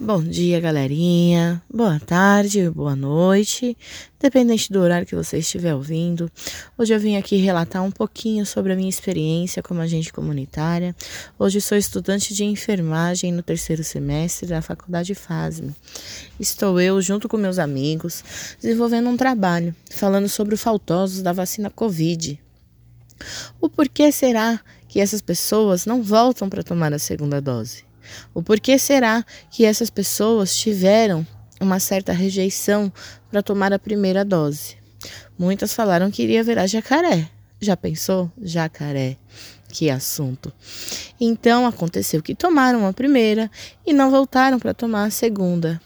Bom dia, galerinha. Boa tarde, boa noite, dependente do horário que você estiver ouvindo. Hoje eu vim aqui relatar um pouquinho sobre a minha experiência como agente comunitária. Hoje sou estudante de enfermagem no terceiro semestre da Faculdade FASM. Estou eu, junto com meus amigos, desenvolvendo um trabalho falando sobre os faltosos da vacina Covid. O porquê será que essas pessoas não voltam para tomar a segunda dose? O porquê será que essas pessoas tiveram uma certa rejeição para tomar a primeira dose? Muitas falaram que iria virar jacaré. Já pensou? Jacaré. Que assunto. Então aconteceu que tomaram a primeira e não voltaram para tomar a segunda.